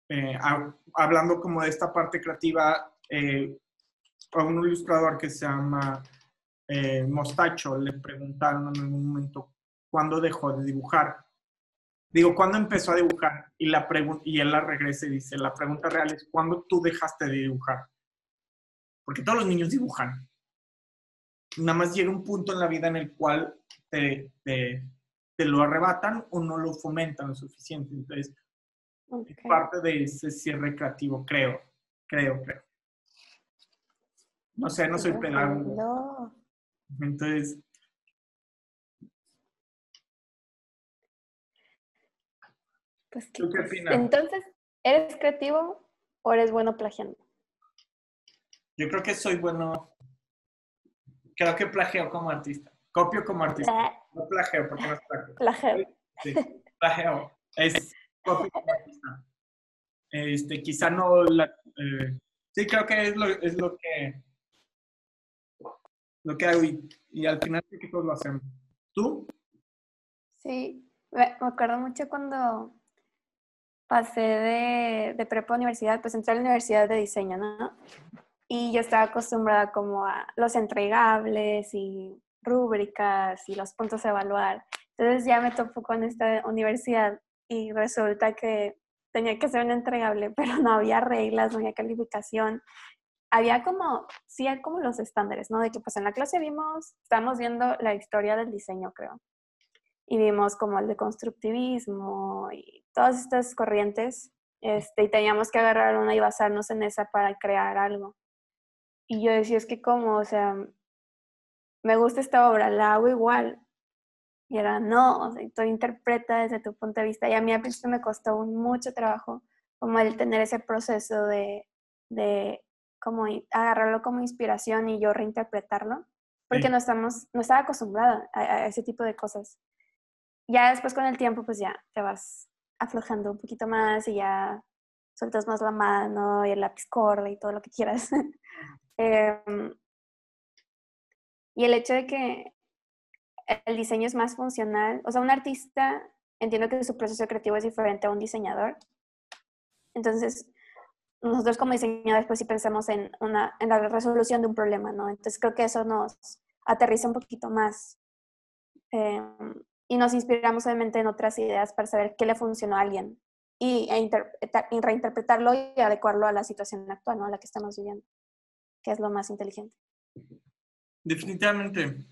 Eh, ha- hablando como de esta parte creativa, eh, a un ilustrador que se llama eh, Mostacho le preguntaron en algún momento cuándo dejó de dibujar. Digo, ¿cuándo empezó a dibujar? Y, la y él la regresa y dice, la pregunta real es, ¿cuándo tú dejaste de dibujar? Porque todos los niños dibujan. Nada más llega un punto en la vida en el cual te, te, te lo arrebatan o no lo fomentan lo suficiente. Entonces, es parte de ese cierre creativo, creo, creo, creo. No sé, no soy pedagogo. Entonces, pues, ¿Tú qué opinas? Entonces, ¿eres creativo o eres bueno plagiando? Yo creo que soy bueno. Creo que plagio como artista. Copio como artista. No plagio, porque no es plagio. Plagio. Sí, plagio. Es copio como artista. Este, quizá no la. Eh, sí, creo que es lo, es lo que. Lo que hago y, al final creo que todos lo hacemos. ¿Tú? Sí, me acuerdo mucho cuando pasé de, de prepa a universidad, pues entré a la universidad de diseño, ¿no? Y yo estaba acostumbrada como a los entregables y rúbricas y los puntos a evaluar. Entonces ya me topo con esta universidad y resulta que tenía que ser un entregable, [laughs] pero no había reglas, no había calificación. Había como, sí, hay como los estándares, ¿no? De que pues en la clase vimos, estamos viendo la historia del diseño, creo. Y vimos como el de constructivismo y todas estas corrientes. Este, y teníamos que agarrar una y basarnos en esa para crear algo. Y yo decía, es que como, o sea, me gusta esta obra, la hago igual. Y era, no, o sea, tú interpreta desde tu punto de vista. Y a mí al principio me costó mucho trabajo como el tener ese proceso de, de como agarrarlo como inspiración y yo reinterpretarlo, porque no, estamos, no estaba acostumbrada a, a, ese tipo de cosas. Ya después con el tiempo, pues ya te vas aflojando un poquito más y ya sueltas más la mano y el lápiz corre y todo lo que quieras. [laughs] Em, y el hecho de que el diseño es más funcional, o sea, un artista, entiendo que su proceso creativo es diferente a un diseñador. Entonces, nosotros como diseñadores, pues sí pensamos en, una, en la resolución de un problema, ¿no? Entonces, creo que eso nos aterriza un poquito más. Em, y nos inspiramos obviamente en otras ideas para saber qué le funcionó a alguien y, e y reinterpretarlo y adecuarlo a la situación actual, ¿no? A la que estamos viviendo que es lo más inteligente. Definitivamente.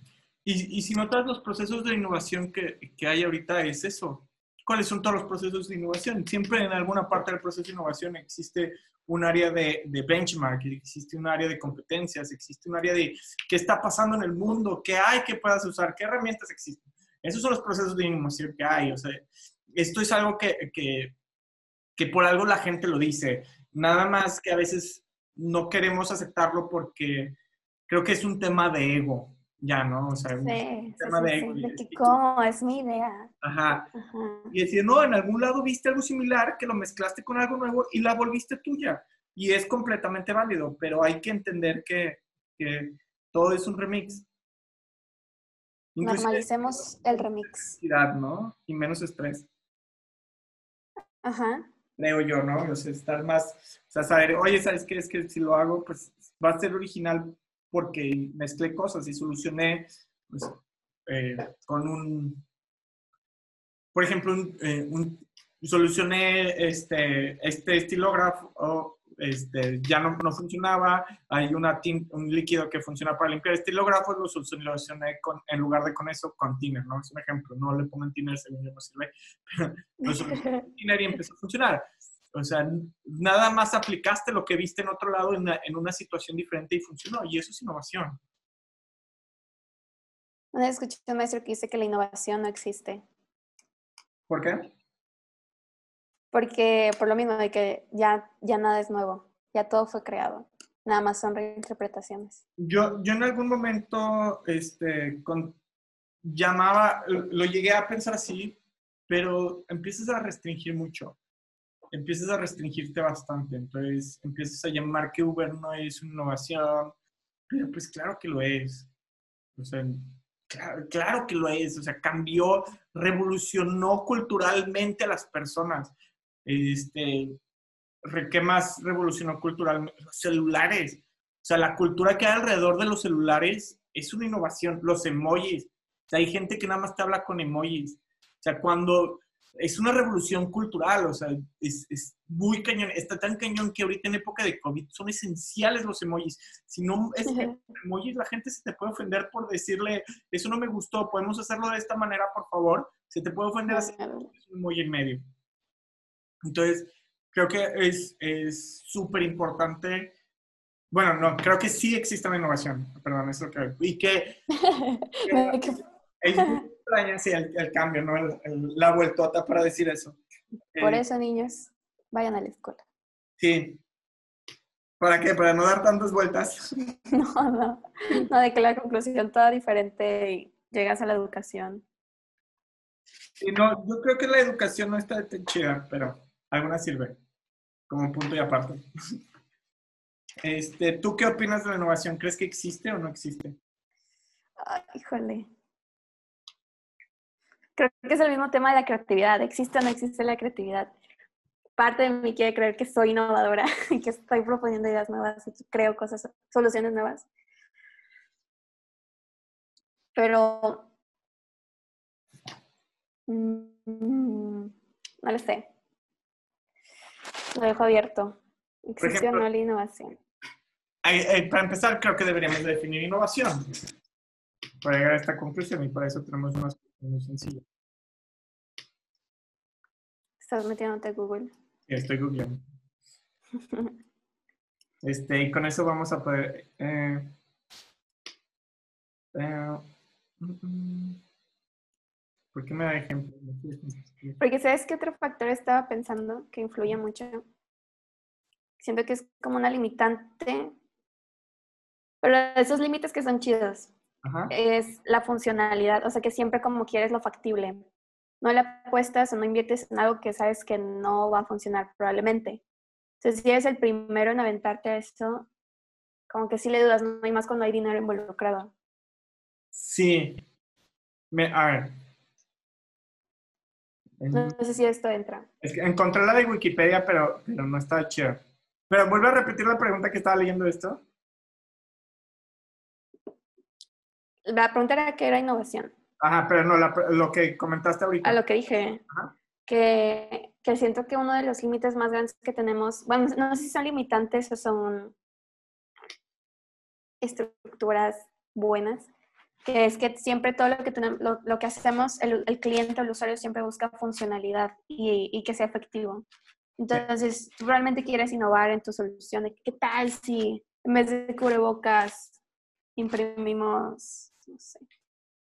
Y, y si notas los procesos de innovación que, que, hay ahorita, es eso. ¿Cuáles son todos los procesos de innovación? Siempre en alguna parte del proceso de innovación existe un área de, de benchmark, existe un área de competencias, existe un área de qué está pasando en el mundo, qué hay que puedas usar, qué herramientas existen. Esos son los procesos de innovación que hay. O sea, esto es algo que, que, que por algo la gente lo dice. Nada más que a veces no queremos aceptarlo porque creo que es un tema de ego, ya, ¿no? O sea, un tema de ego. ¿Cómo? Es mi idea. Ajá. Y decir, no, en algún lado viste algo similar que lo mezclaste con algo nuevo y la volviste tuya. Y es completamente válido, pero hay que entender que, todo es un remix. Normalicemos el remix. ¿no? Y menos estrés. Ajá creo yo, ¿no? O sea, estar más, o sea, saber, oye, ¿sabes qué? Es que si lo hago, pues va a ser original porque mezclé cosas y solucioné pues, eh, con un, por ejemplo, un, eh, solucioné este, este estilógrafo, este, ya no, no funcionaba, hay una un líquido que funciona para limpiar estilógrafos, lo solucioné con, en lugar de con eso, con thinner, ¿no? Es un ejemplo, no le pongan thinner según yo no sirve, [laughs] pero lo solucioné con thinner y empezó a funcionar. O sea, nada más aplicaste lo que viste en otro lado en una, en una situación diferente y funcionó, y eso es innovación. Una vez escuché un maestro que dice que la innovación no existe. ¿Por qué? porque por lo mismo de que ya, ya nada es nuevo, ya todo fue creado, nada más son reinterpretaciones. Yo, yo en algún momento este, con, llamaba, lo llegué a pensar así, pero empiezas a restringir mucho, empiezas a restringirte bastante, entonces empiezas a llamar que Uber no es una innovación, pero pues claro que lo es. O sea, claro, que lo es, o sea, cambió, revolucionó culturalmente a las personas. Este, ¿Qué más revolucionó culturalmente? Los celulares. O sea, la cultura que hay alrededor de los celulares es una innovación. Los emojis. O sea, hay gente que nada más te habla con emojis. O sea, cuando es una revolución cultural, o sea, es, es, muy cañón, está tan cañón que ahorita en época de COVID son esenciales los emojis. Si no es que emojis, la gente se te puede ofender por decirle, eso no me gustó, podemos hacerlo de esta manera, por favor. Se te puede ofender así, muy en medio. Entonces, creo que es súper importante. Bueno, no, creo que sí existe la innovación, perdón, eso que... Y que, [laughs] es muy extraña, sí, el, cambio, ¿no? la vueltota para decir eso. Por eh, eso, niños, vayan a la escuela. Sí. ¿Para qué? ¿Para no dar tantas vueltas? [laughs] No, no. No, de que la conclusión toda diferente y llegas a la educación. Sí, no, yo creo que la educación no está tan chida, pero alguna sirve como punto y aparte. [laughs] Este, ¿Tú qué opinas de la innovación? ¿Crees que existe o no existe? Ay, híjole. Creo que es el mismo tema de la creatividad. ¿Existe o no existe la creatividad? Parte de mí quiere creer que soy innovadora [laughs] y que estoy proponiendo ideas nuevas y que creo cosas, soluciones nuevas. Pero mm, no lo sé. Lo dejo abierto. ¿Existe o no la innovación? para empezar, creo que deberíamos definir innovación para llegar a esta conclusión y para eso tenemos muy sencilla. ¿Estás metiéndote a Google? Estoy googleando. [laughs] este, y con eso vamos a poder... Eh, eh, mm, mm. ¿Por qué me da ejemplo? Porque sabes qué otro factor estaba pensando que influye mucho. Siento que es como una limitante, pero esos límites que son chidos es la funcionalidad, o sea que siempre como quieres lo factible. No le apuestas o no inviertes en algo que sabes que no va a funcionar probablemente. Entonces, si eres el primero en aventarte a eso, como que sí le dudas, no hay más cuando hay dinero involucrado. Sí. Me, a ver, no, sé si esto entra. Es que encontré la de Wikipedia, pero, pero no está chido. Pero vuelve a repetir la pregunta que estaba leyendo esto. La pregunta era qué era innovación. Ajá, pero no, lo que comentaste ahorita. A lo que dije. Que, que siento que uno de los límites más grandes que tenemos, bueno, no sé si son limitantes o son estructuras buenas, que es que siempre todo lo que, tenemos, lo, que hacemos, el, el, cliente o el usuario siempre busca funcionalidad y, y que sea efectivo. Entonces, tú realmente quieres innovar en tu solución. ¿Qué tal si en vez de cubrebocas imprimimos, no sé,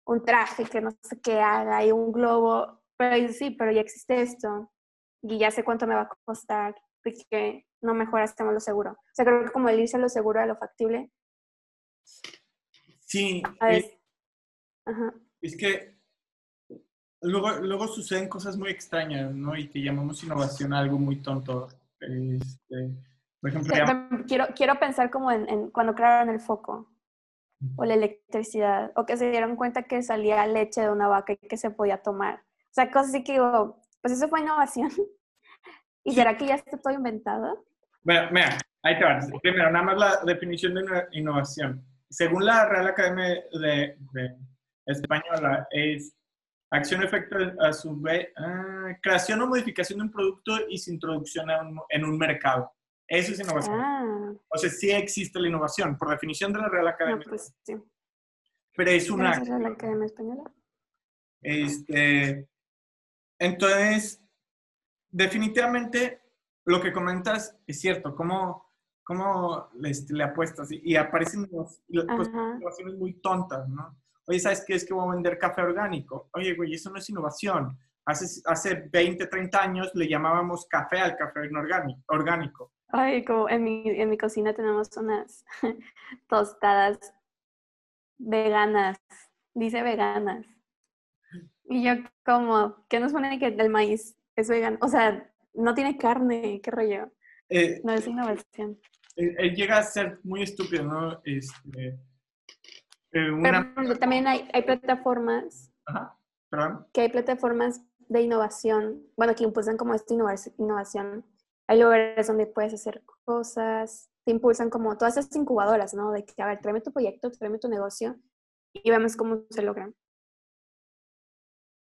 un traje que no sé qué haga y un globo? Pero sí, pero ya existe esto y ya sé cuánto me va a costar porque no mejor hacemos lo seguro. O sea, creo que como el irse a lo seguro, a lo factible. Sí. A ver, es que luego, luego suceden cosas muy extrañas, ¿no? Y que llamamos innovación algo muy tonto. Este, por ejemplo, quiero, quiero pensar como en, cuando crearon el foco o la electricidad, o que se dieron cuenta que salía leche de una vaca y que se podía tomar. O sea, cosas así que digo, pues eso fue innovación. [laughs] ¿Y será que ya está todo inventado? Bueno, mira, ahí te va. Primero, nada más la definición de innovación. Según la Real Academia de española es acción efecto a su vez, ah, creación o modificación de un producto y su introducción en un mercado. Eso es innovación. Ah. O sea, sí existe la innovación, por definición de la Real Academia. Pues, sí. Pero es una... ¿Es la Real Academia Española? Este, entonces, definitivamente lo que comentas es cierto, cómo, cómo este, le, apuestas y, aparecen pues, innovaciones muy tontas, ¿no? Oye, ¿sabes qué es que voy a vender café orgánico? Oye, güey, eso no es innovación. Hace, hace 20, 30 años le llamábamos café al café orgánico. Ay, como en mi, en mi cocina tenemos unas [laughs] tostadas veganas, dice veganas. Y yo como, ¿qué nos pone que el maíz es vegano? O sea, no tiene carne, qué rollo. Eh, no es innovación. Eh, eh, llega a ser muy estúpido, ¿no? Este, pero también hay, hay plataformas. Ajá. Que hay plataformas de innovación, bueno, que impulsan como esta innovación. Hay lugares donde puedes hacer cosas, te impulsan como todas esas incubadoras, ¿no? De que, a ver, tráeme tu proyecto, tráeme tu negocio y vemos cómo se logran.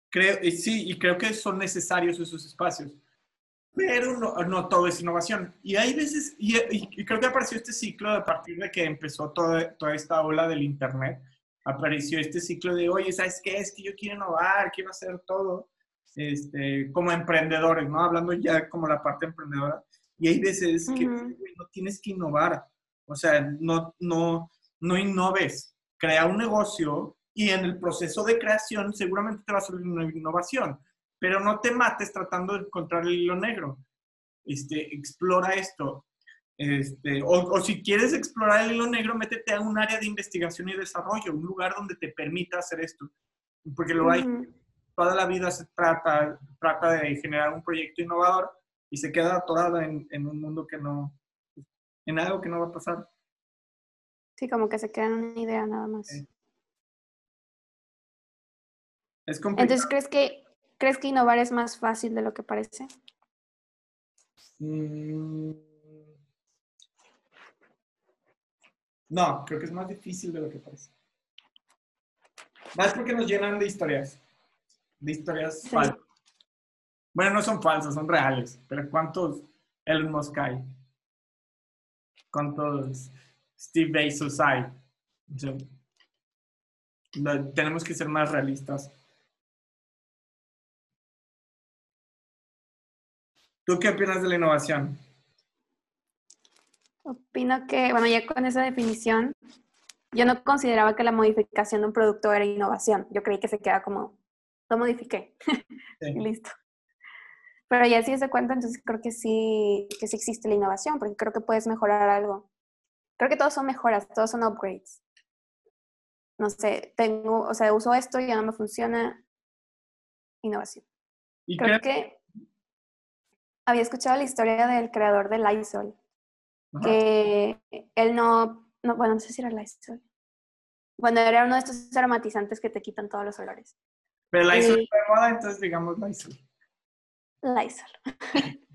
Creo, sí, y creo que son necesarios esos espacios, pero no, no todo es innovación. Y hay veces, y, y, creo que apareció este ciclo a partir de que empezó toda, toda esta ola del Internet, apareció este ciclo de, oye, ¿sabes qué? Es que yo quiero innovar, quiero hacer todo. Este, como emprendedores, ¿no? Hablando ya como la parte emprendedora. Y hay veces que no tienes que innovar. O sea, no, no, no innoves. Crea un negocio y en el proceso de creación seguramente te va a salir una innovación. Pero no te mates tratando de encontrar el hilo negro. Este, explora esto. Este, o, si quieres explorar el hilo negro, métete a un área de investigación y desarrollo, un lugar donde te permita hacer esto. Porque lo hay, toda la vida se trata, trata de generar un proyecto innovador y se queda atorada en, en un mundo que no, en algo que no va a pasar. Sí, como que se queda en una idea nada más. Es complicado. Entonces, ¿crees que, ¿crees que innovar es más fácil de lo que parece? Mm. No, creo que es más difícil de lo que parece. Más porque nos llenan de historias. De historias falsas. Bueno, no son falsas, son reales. Pero ¿cuántos Elon Musk hay? ¿Cuántos Steve Bezos hay? tenemos que ser más realistas. ¿Tú qué opinas de la innovación? Opino que, bueno, ya con esa definición, yo no consideraba que la modificación de un producto era innovación. Yo creí que se queda como, lo modifiqué [laughs] y listo. Pero ya si se cuenta, entonces creo que sí, que sí existe la innovación, porque creo que puedes mejorar algo. Creo que todos son mejoras, todos son upgrades. No sé, tengo, o sea, uso esto y ya no me funciona. Innovación. ¿Y creo que había escuchado la historia del creador de Lysol que él no, no, bueno, no sé si era Lysol. Bueno, era uno de estos aromatizantes que te quitan todos los olores. Pero Lysol y, de moda, entonces digamos Lysol. Lysol. [laughs]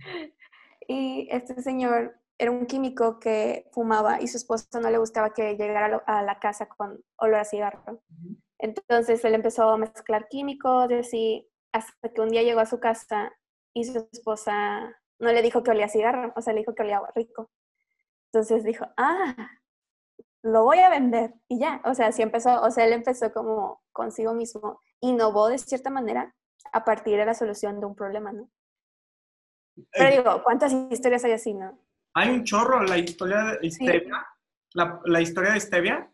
y este señor era un químico que fumaba y su esposa no le gustaba que llegara a la casa con olor a cigarro. Entonces él empezó a mezclar químicos y así, hasta que un día llegó a su casa y su esposa no le dijo que olía a cigarro, o sea, le dijo que olía rico. Entonces dijo, ah, lo voy a vender y ya, o sea, así empezó, o sea, él empezó como consigo mismo, innovó de cierta manera a partir de la solución de un problema, ¿no? Pero eh, digo, ¿cuántas historias hay así, no? Hay un chorro, la historia de Stevia, la, historia de Stevia.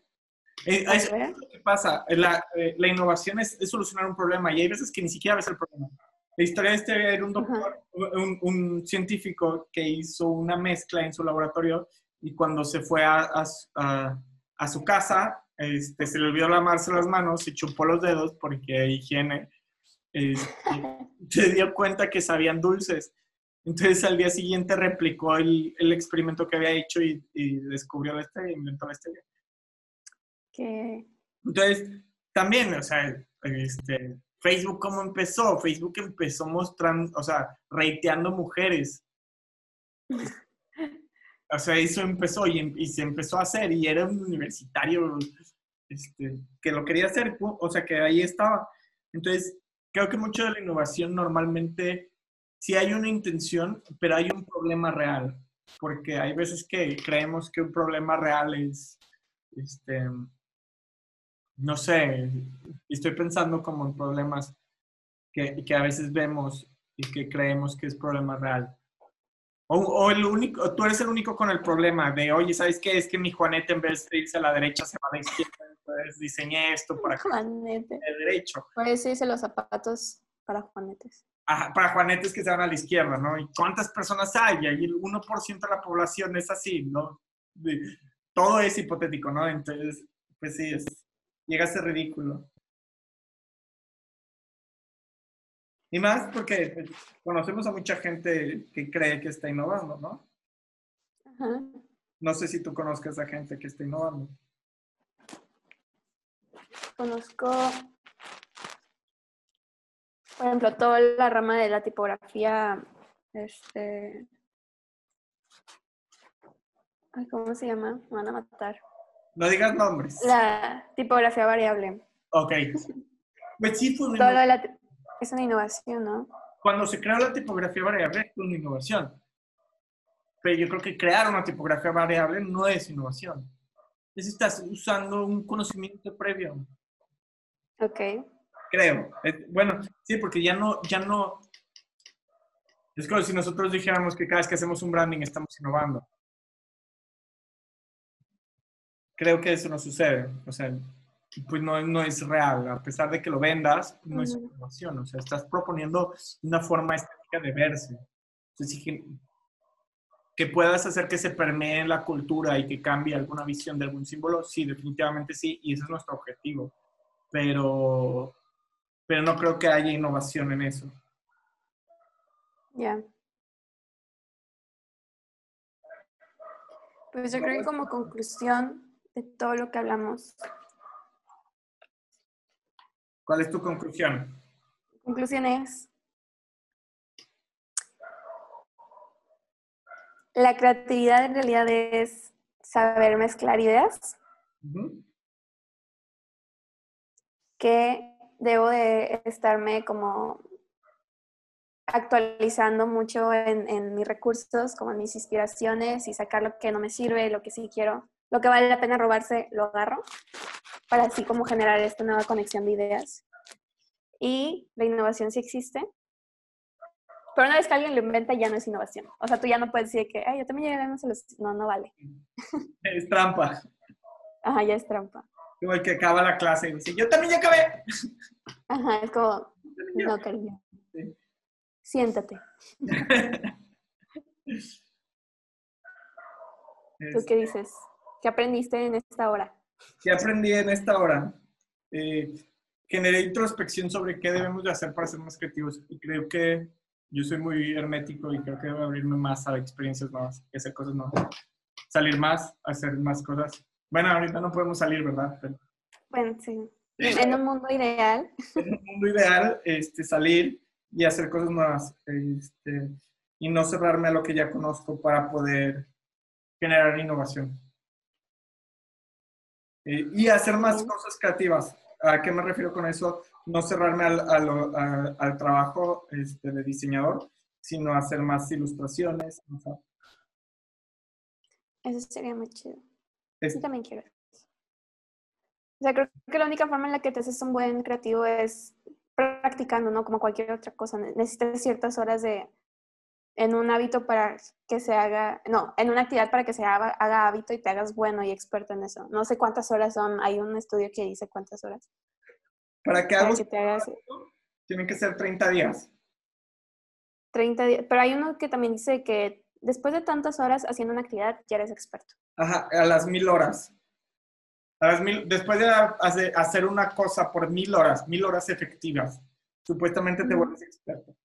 Eh, es, lo que pasa, la, eh, la innovación es, es, solucionar un problema y hay veces que ni siquiera ves el problema. La historia de Stevia era un doctor, un, un, científico que hizo una mezcla en su laboratorio y cuando se fue a, a, su casa, este, se le olvidó lavarse las manos, se chupó los dedos porque higiene, este, [laughs] se dio cuenta que sabían dulces. Entonces al día siguiente replicó el, el experimento que había hecho y, y descubrió la stevia, inventó stevia. ¿Qué? Entonces, también, o sea, este, Facebook, ¿cómo empezó? Facebook empezó mostrando, o sea, reiteando mujeres. [laughs] O sea, eso empezó y, se empezó a hacer y era un universitario este, que lo quería hacer, o sea, que ahí estaba. Entonces, creo que mucho de la innovación normalmente sí hay una intención, pero hay un problema real, porque hay veces que creemos que un problema real es, este, no sé, estoy pensando como en problemas que, que a veces vemos y que creemos que es problema real. O, el único, tú eres el único con el problema de, oye, ¿sabes qué? Es que mi Juanete en vez de irse a la derecha se va a la izquierda, entonces diseñé esto para Juanete. el derecho. Por eso hice los zapatos para Juanetes. Ajá, para Juanetes que se van a la izquierda, ¿no? ¿Y cuántas personas hay? Y el 1% de la población es así, ¿no? Todo es hipotético, ¿no? Entonces, pues sí, es, llega a ser ridículo. Y más porque pues, conocemos a mucha gente que cree que está innovando, ¿no? Ajá. No sé si tú conozcas a gente que está innovando. Conozco, por ejemplo, toda la rama de la tipografía, este, ¿cómo se llama? Me van a matar. No digas nombres. La tipografía variable. Ok. Pues sí, fue es una innovación, ¿no? Cuando se creó la tipografía variable es una innovación. Pero yo creo que crear una tipografía variable no es innovación. Es estás usando un conocimiento previo. Ok. Creo. Bueno, sí, porque ya no, ya no, es como si nosotros dijéramos que cada vez que hacemos un branding estamos innovando. Creo que eso no sucede. O sea, pues no, no es real. A pesar de que lo vendas, no es innovación. O sea, estás proponiendo una forma estética de verse. Entonces, que puedas hacer que se permee en la cultura y que cambie alguna visión de algún símbolo, sí, definitivamente sí, y ese es nuestro objetivo. Pero, pero no creo que haya innovación en eso. Ya. Pues yo creo que como conclusión de todo lo que hablamos. ¿Cuál es tu conclusión? Conclusión es la creatividad en realidad es saber mezclar ideas. Que debo de estarme como actualizando mucho en, mis recursos, como en mis inspiraciones y sacar lo que no me sirve, lo que sí quiero, lo que vale la pena robarse, lo agarro, para así como generar esta nueva conexión de ideas. Y la innovación sí existe, pero una vez que alguien lo inventa ya no es innovación. O sea, tú ya no puedes decir que, ay, yo también llegué a los... No, no vale. Es trampa. Ajá, ya es trampa. Como el que acaba la clase y dice, yo también ya acabé. Ajá, es como, no, cariño. Siéntate. [laughs] ¿Tú qué dices? ¿Qué aprendiste en esta hora? ¿Qué aprendí en esta hora? Eh, generé introspección sobre qué debemos de hacer para ser más creativos y creo que yo soy muy hermético y creo que debo abrirme más a experiencias nuevas, y hacer cosas nuevas. Salir más, hacer más cosas. Bueno, ahorita no podemos salir, ¿verdad? Bueno, sí. En un mundo ideal. En un mundo ideal, este, salir y hacer cosas nuevas este, y no cerrarme a lo que ya conozco para poder generar innovación. Eh, y hacer más cosas creativas. ¿A qué me refiero con eso? No cerrarme al, al, al, trabajo este, de diseñador, sino hacer más ilustraciones. Eso sería muy chido. Yo también quiero. O sea, creo que la única forma en la que te haces un buen creativo es practicando, ¿no? Como cualquier otra cosa. Necesitas ciertas horas de, en un hábito para que se haga, no, en una actividad para que se haga, haga, hábito y te hagas bueno y experto en eso. No sé cuántas horas son, hay un estudio que dice cuántas horas. Para que, hagas, te hagas, tienen que ser 30 días. 30 días, pero hay uno que también dice que después de tantas horas haciendo una actividad ya eres experto. Ajá, a las mil horas después de hacer una cosa por mil horas, mil horas efectivas, supuestamente te vuelves experto.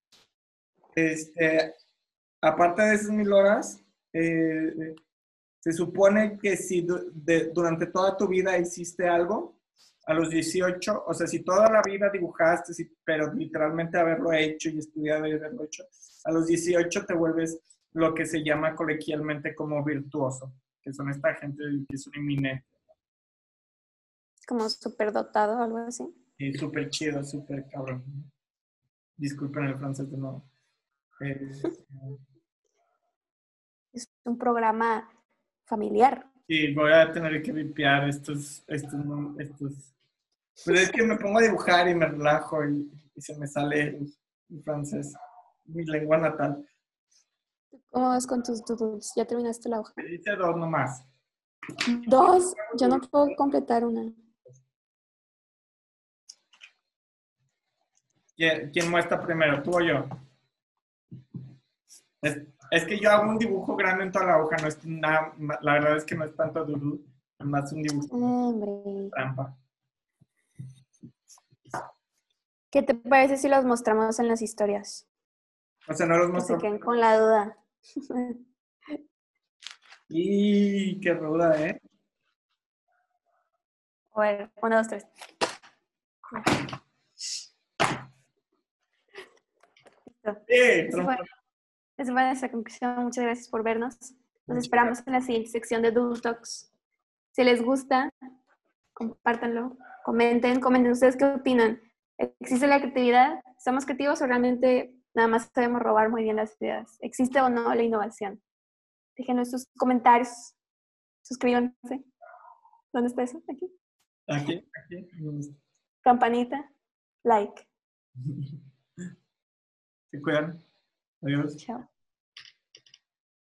Este, aparte de esas mil horas, eh, se supone que si durante toda tu vida hiciste algo, a los 18, o sea, si toda la vida dibujaste, pero literalmente haberlo hecho y estudiado y haberlo hecho, a los 18 te vuelves lo que se llama colegialmente como virtuoso, que son esta gente que es un inminente como súper dotado o algo así. Sí, súper chido, súper cabrón. Disculpen el francés de nuevo. Eh, es un programa familiar. Sí, voy a tener que limpiar estos, estos, estos. Pero es que me pongo a dibujar y me relajo y, se me sale el, francés, mi lengua natal. ¿Cómo vas con tus doodles? ¿Ya terminaste la hoja? Hice dos nomás. ¿Dos? Yo no puedo completar una. ¿Quién, muestra primero, tú o yo? Es, que yo hago un dibujo grande en toda la hoja, no es nada, la verdad es que no es tanto duro, es más un dibujo Hombre. trampa. ¿Qué te parece si los mostramos en las historias? O sea, no los mostramos. se queden con la duda. [laughs] y qué ruda, ¿eh? A ver, uno, dos, tres. Esa fue, nuestra conclusión. Muchas gracias por vernos. Nos esperamos en la siguiente sección de Doodle Talks. Si les gusta, compártanlo, comenten, comenten ustedes qué opinan. ¿Existe la creatividad? ¿Somos creativos o realmente nada más sabemos robar muy bien las ideas? ¿Existe o no la innovación? Déjenos sus comentarios. Suscríbanse. ¿Dónde está eso? Aquí. Aquí, aquí. Campanita. like. [laughs] Se cuidan. Adiós. Chao.